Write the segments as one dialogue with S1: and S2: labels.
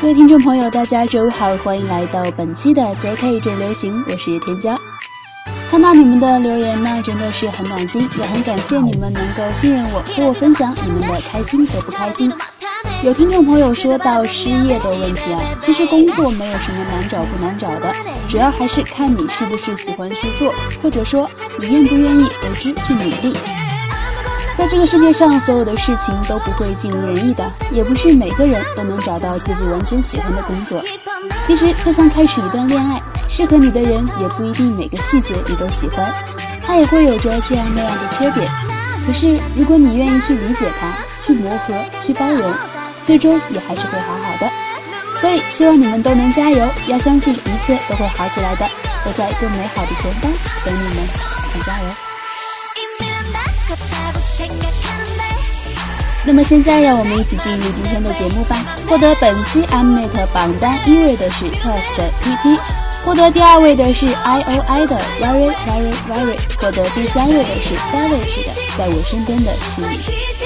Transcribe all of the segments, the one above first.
S1: 各位听众朋友，大家周五好，欢迎来到本期的 JK 最流行，我是添加。看到你们的留言呢，真的是很暖心，也很感谢你们能够信任我，和我分享你们的开心和不开心。有听众朋友说到失业的问题啊，其实工作没有什么难找不难找的，主要还是看你是不是喜欢去做，或者说你愿不愿意为之去努力。在这个世界上，所有的事情都不会尽如人意的，也不是每个人都能找到自己完全喜欢的工作。其实，就像开始一段恋爱，适合你的人也不一定每个细节你都喜欢，他也会有着这样那样的缺点。可是，如果你愿意去理解他，去磨合，去包容，最终也还是会好好的。所以，希望你们都能加油，要相信一切都会好起来的，都在更美好的前方等你们，请加油。那么现在，让我们一起进入今天的节目吧。获得本期 Mnet 榜单一位的是 Twice 的 TT，获得第二位的是 IOI 的 Very Very Very，获得第三位的是 Davish 的在我身边的是你。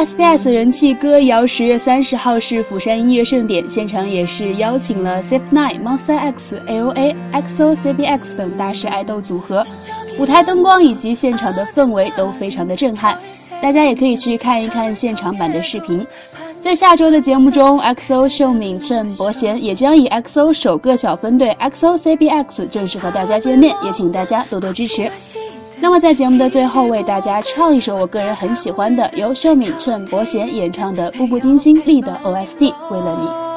S1: SBS 人气歌谣十月三十号是釜山音乐盛典，现场也是邀请了 Safe Nine、Monster X、A.O.A、XO、CBX 等大师爱豆组合，舞台灯光以及现场的氛围都非常的震撼，大家也可以去看一看现场版的视频。在下周的节目中，XO 秀敏郑博贤也将以 XO 首个小分队 XO CBX 正式和大家见面，也请大家多多支持。那么，在节目的最后，为大家唱一首我个人很喜欢的，由秀敏陈伯贤演唱的《步步惊心》里的 OST，为了你。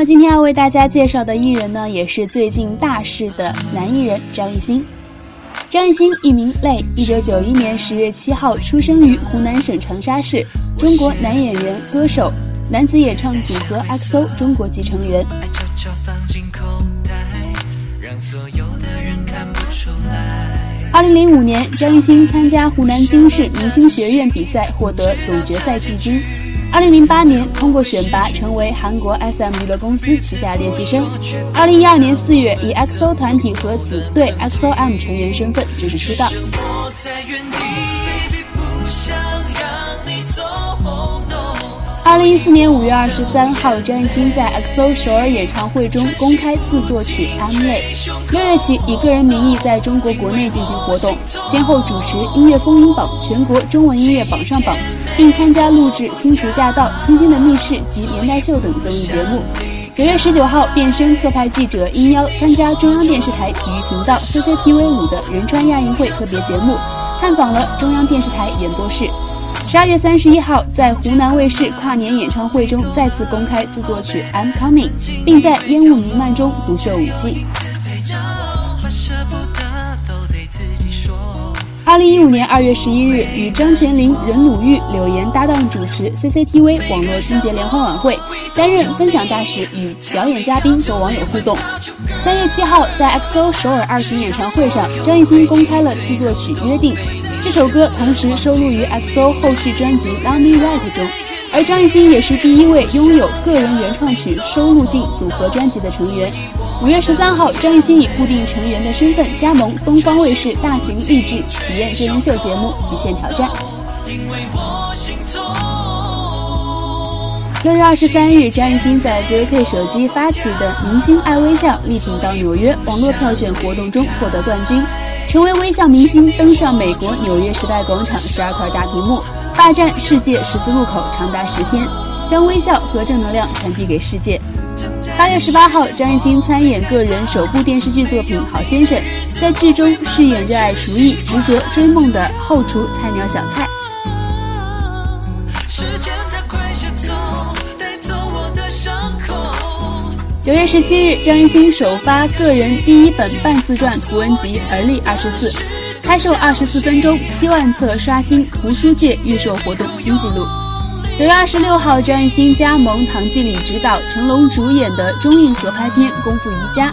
S2: 么今天要为大家介绍的艺人呢，也是最近大势的男艺人张艺兴。张艺兴，艺名泪，一九九一年十月七号出生于湖南省长沙市，中国男演员、歌手，男子演唱组合 XO 中国籍成员。二零零五年，张艺兴参加湖南经视明星学院比赛，获得总决赛季军。二零零八年，通过选拔成为韩国 SM 娱乐公司旗下练习生。二零一二年四月，以 XO 团体和子队 XOM 成员身份正式出道。二零一四年五月二十三号，张艺兴在 XO 首尔演唱会中公开自作曲《I'm Lay》。六月起，以个人名义在中国国内进行活动，先后主持《音乐风云榜》全国中文音乐榜上榜，并参加录制《新厨驾到》《星星的密室》及《年代秀》等综艺节目。九月十九号，变身特派记者，应邀参加中央电视台体育频道 CCTV 五的仁川亚运会特别节目，探访了中央电视台演播室。十二月三十一号，在湖南卫视跨年演唱会中再次公开自作曲《I'm Coming》，并在烟雾弥漫中独秀舞技。二零一五年二月十一日，与张泉灵、任鲁豫、柳岩搭档主持 CCTV 网络春节联欢晚会，担任分享大使，与表演嘉宾和网友互动。三月七号，在 XO 首尔二巡演唱会上，张艺兴公开了自作曲《约定》。这首歌同时收录于 XO 后续专辑《Love Me Right》中，而张艺兴也是第一位拥有个人原创曲收录进组合专辑的成员。五月十三号，张艺兴以固定成员的身份加盟东方卫视大型励志体验真人秀节目《极限挑战》。六月二十三日，张艺兴在 Z O K 手机发起的“明星爱微笑，力挺到纽约”网络票选活动中获得冠军。成为微笑明星，登上美国纽约时代广场十二块大屏幕，霸占世界十字路口长达十天，将微笑和正能量传递给世界。八月十八号，张艺兴参演个人首部电视剧作品《好先生》，在剧中饰演热爱厨艺、执着追梦的后厨菜鸟小蔡。九月十七日，张艺兴首发个人第一本半自传图文集《而立二十四》，开售二十四分钟，七万册刷新图书界预售活动新纪录。九月二十六号，张艺兴加盟唐季礼执导、成龙主演的中印合拍片《功夫瑜伽》。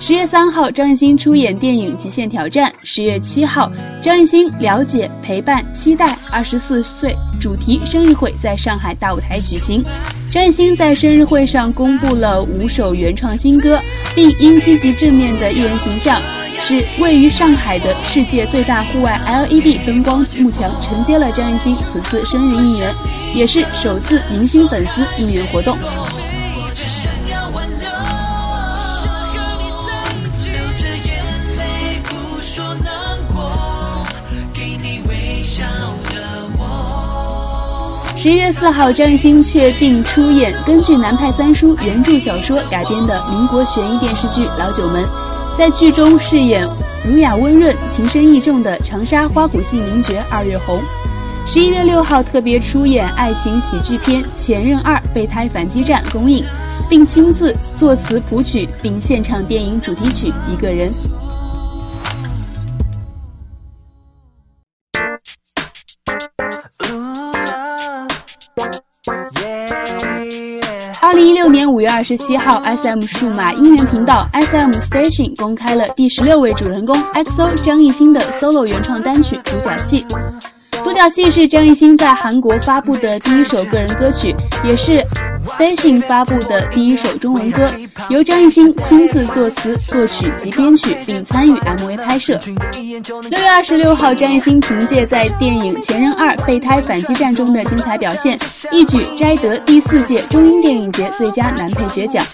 S2: 十月三号，张艺兴出演电影《极限挑战》。十月七号，张艺兴了解、陪伴、期待二十四岁主题生日会在上海大舞台举行。张艺兴在生日会上公布了五首原创新歌，并因积极正面的艺人形象，使位于上海的世界最大户外 LED 灯光幕墙承接了张艺兴此次生日应援，也是首次明星粉丝应援活动。十一月四号，张艺兴确定出演根据南派三叔原著小说改编的民国悬疑电视剧《老九门》，在剧中饰演儒雅温润、情深意重的长沙花鼓戏名角二月红。十一月六号，特别出演爱情喜剧片《前任二：备胎反击战》公映，并亲自作词谱曲，并献唱电影主题曲《一个人》。六年五月二十七号，SM 数码音源频道 SM Station 公开了第十六位主人公 XO 张艺兴的 solo 原创单曲《独角戏》。《独角戏》是张艺兴在韩国发布的第一首个人歌曲，也是。Station 发布的第一首中文歌，由张艺兴亲自作词、作曲及编曲，并参与 MV 拍摄。六月二十六号，张艺兴凭借在电影《前任二：备胎反击战》中的精彩表现，一举摘得第四届中英电影节最佳男配角奖。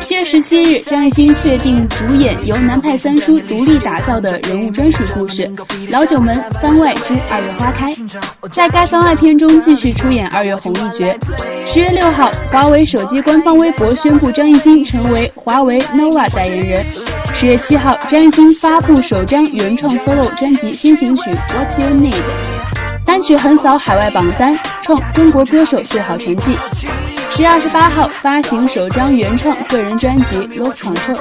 S2: 七月十七日，张艺兴确定主演由南派三叔独立打造的人物专属故事《老九门番外之二月花开》，在该番外片中继续出演二月红一角。十月六号。华为手机官方微博宣布张艺兴成为华为 nova 代言人。十月七号，张艺兴发布首张原创 solo 专辑先行曲《What You Need》，单曲横扫海外榜单，创中国歌手最好成绩。十月二十八号发行首张原创个人专辑《Lost Control》。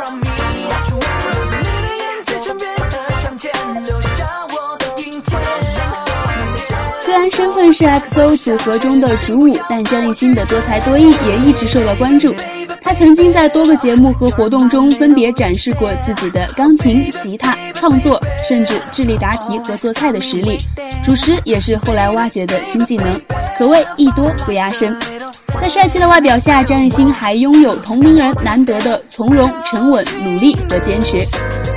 S2: 虽然身份是 XO 组合中的主舞，但张艺兴的多才多艺也一直受到关注。他曾经在多个节目和活动中分别展示过自己的钢琴、吉他创作，甚至智力答题和做菜的实力。主持也是后来挖掘的新技能，可谓艺多不压身。在帅气的外表下，张艺兴还拥有同龄人难得的从容、沉稳、努力和坚持，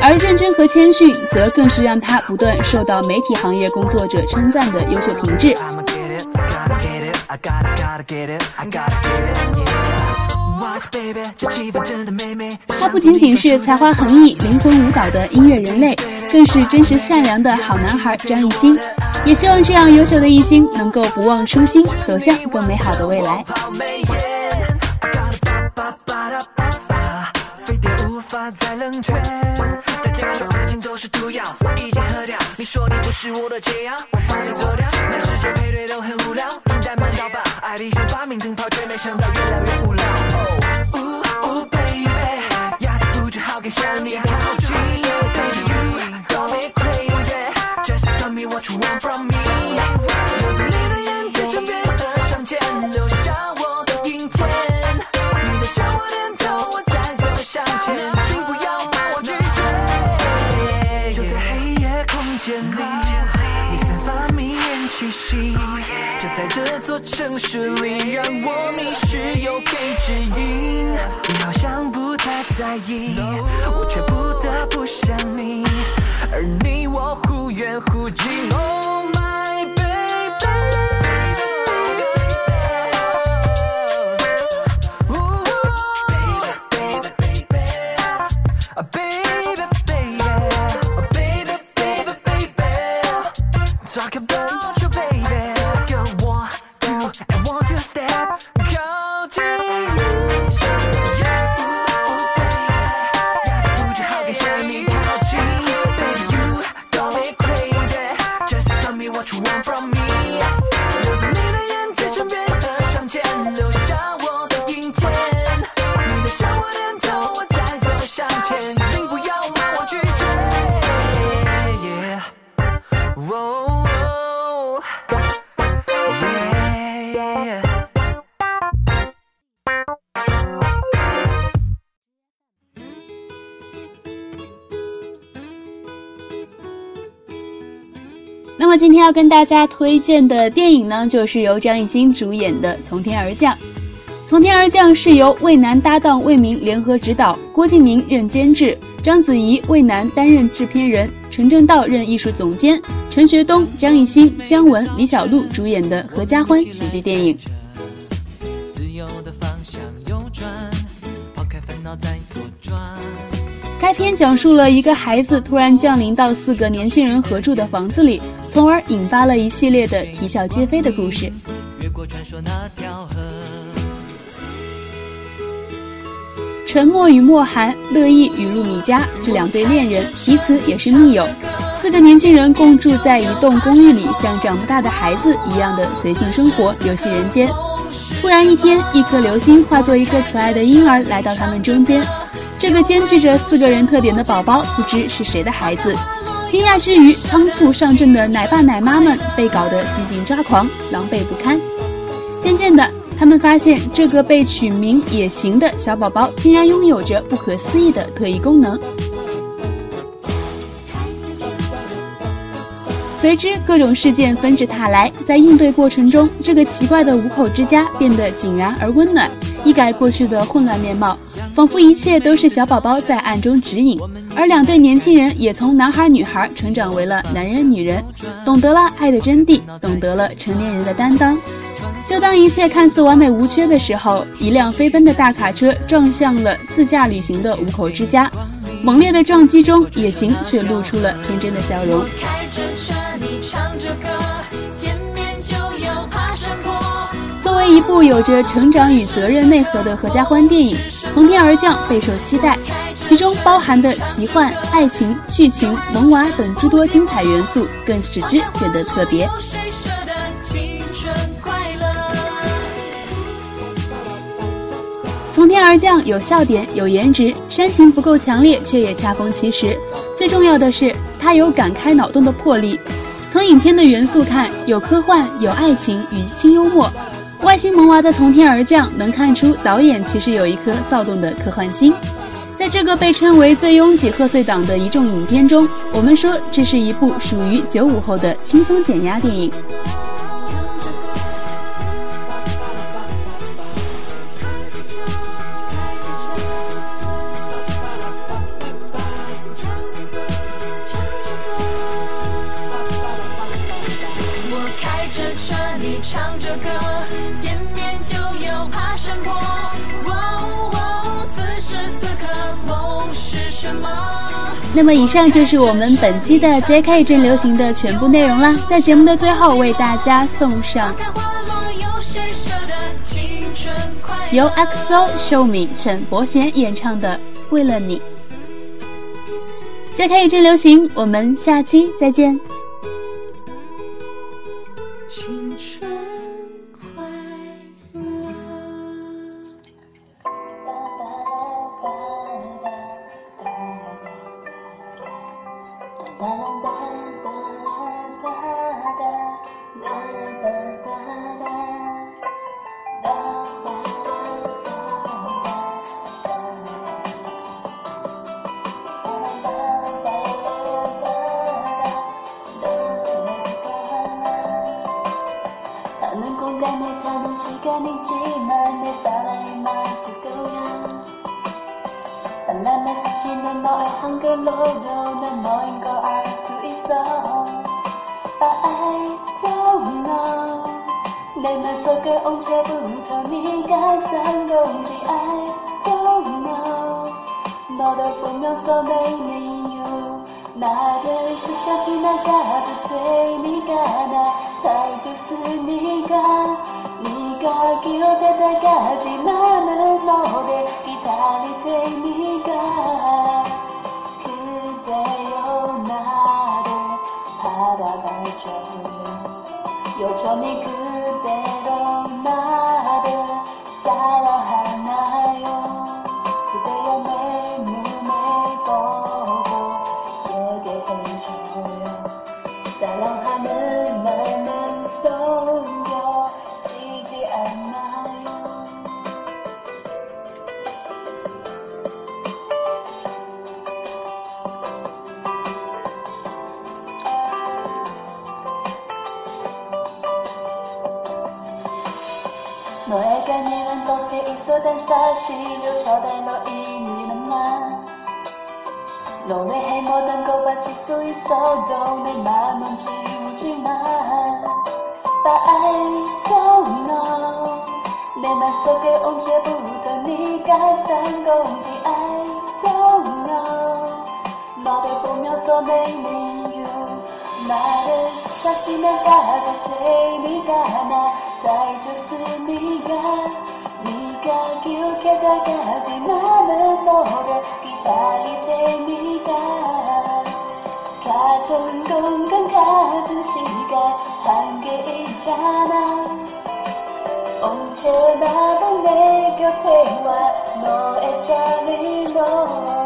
S2: 而认真和谦逊则更是让他不断受到媒体行业工作者称赞的优秀品质。他不仅仅是才华横溢、灵魂舞蹈的音乐人类，更是真实善良的好男孩张艺兴。也希望这样优秀的艺兴能够不忘初心，走向更美好的未来。向城市里，让我迷失又被指引。你好像不太在意。我却不得不想你，而你我忽远忽近。那么今天要跟大家推荐的电影呢，就是由张艺兴主演的《从天而降》。《从天而降》是由魏楠搭档魏明联合执导，郭敬明任监制，章子怡、魏楠担任制片人，陈正道任艺术总监，陈学冬、张艺兴、姜文、李小璐主演的合家欢喜剧电影。该片讲述了一个孩子突然降临到四个年轻人合住的房子里。从而引发了一系列的啼笑皆非的故事。沉默与莫寒，乐意与陆米佳这两对恋人，彼此也是密友。四个年轻人共住在一栋公寓里，像长不大的孩子一样的随性生活，游戏人间。突然一天，一颗流星化作一个可爱的婴儿来到他们中间。这个兼具着四个人特点的宝宝，不知是谁的孩子。惊讶之余，仓促上阵的奶爸奶妈们被搞得几近抓狂、狼狈不堪。渐渐的，他们发现这个被取名“野行”的小宝宝竟然拥有着不可思议的特异功能。随之，各种事件纷至沓来，在应对过程中，这个奇怪的五口之家变得井然而温暖，一改过去的混乱面貌。仿佛一切都是小宝宝在暗中指引，而两对年轻人也从男孩女孩成长为了男人女人，懂得了爱的真谛，懂得了成年人的担当。就当一切看似完美无缺的时候，一辆飞奔的大卡车撞向了自驾旅行的五口之家，猛烈的撞击中，野行却露出了天真的笑容。作为一部有着成长与责任内核的合家欢电影。从天而降备受期待，其中包含的奇幻、爱情、剧情、萌娃等诸多精彩元素，更使之显得特别。天而降，有笑点，有颜值，煽情不够强烈，却也恰逢其时。最重要的是，它有敢开脑洞的魄力。从影片的元素看，有科幻，有爱情与轻幽默。外星萌娃的从天而降，能看出导演其实有一颗躁动的科幻心。在这个被称为最拥挤贺岁档的一众影片中，我们说这是一部属于九五后的轻松减压电影。那么以上就是我们本期的 JK 真流行的全部内容啦。在节目的最后，为大家送上由 XO Show Me、陈柏贤演唱的《为了你》。JK 真流行，我们下期再见。 나는 너의 황금으로 난 너인 걸 알 수 있어. I don't know 내 맘속에 언제부터 네가 산 건지 I don't know 너를 보면서 maybe you 나를 스쳐 지나가도 돼 네가 나 잘줬으니까 네가 기억되다까지 나는 너를 기다릴 테니까 여전히 그대로 나를 사랑하나요? 그대여 내 但沙是了坐低落意你諗啦，路尾希望能夠把結束一掃到你慢慢記無盡嗎？把愛都弄，你們所給往切不得你改三公斤愛都弄，腦袋不秒所沒理由，那人殺雞那嘎嘎對你嘎那，再就是你嘎。叫给大家只那么多的吉他里的你噶，卡通动感卡通时间，还给一刹那，往前那帮你叫听话，我会叫你弄。Oh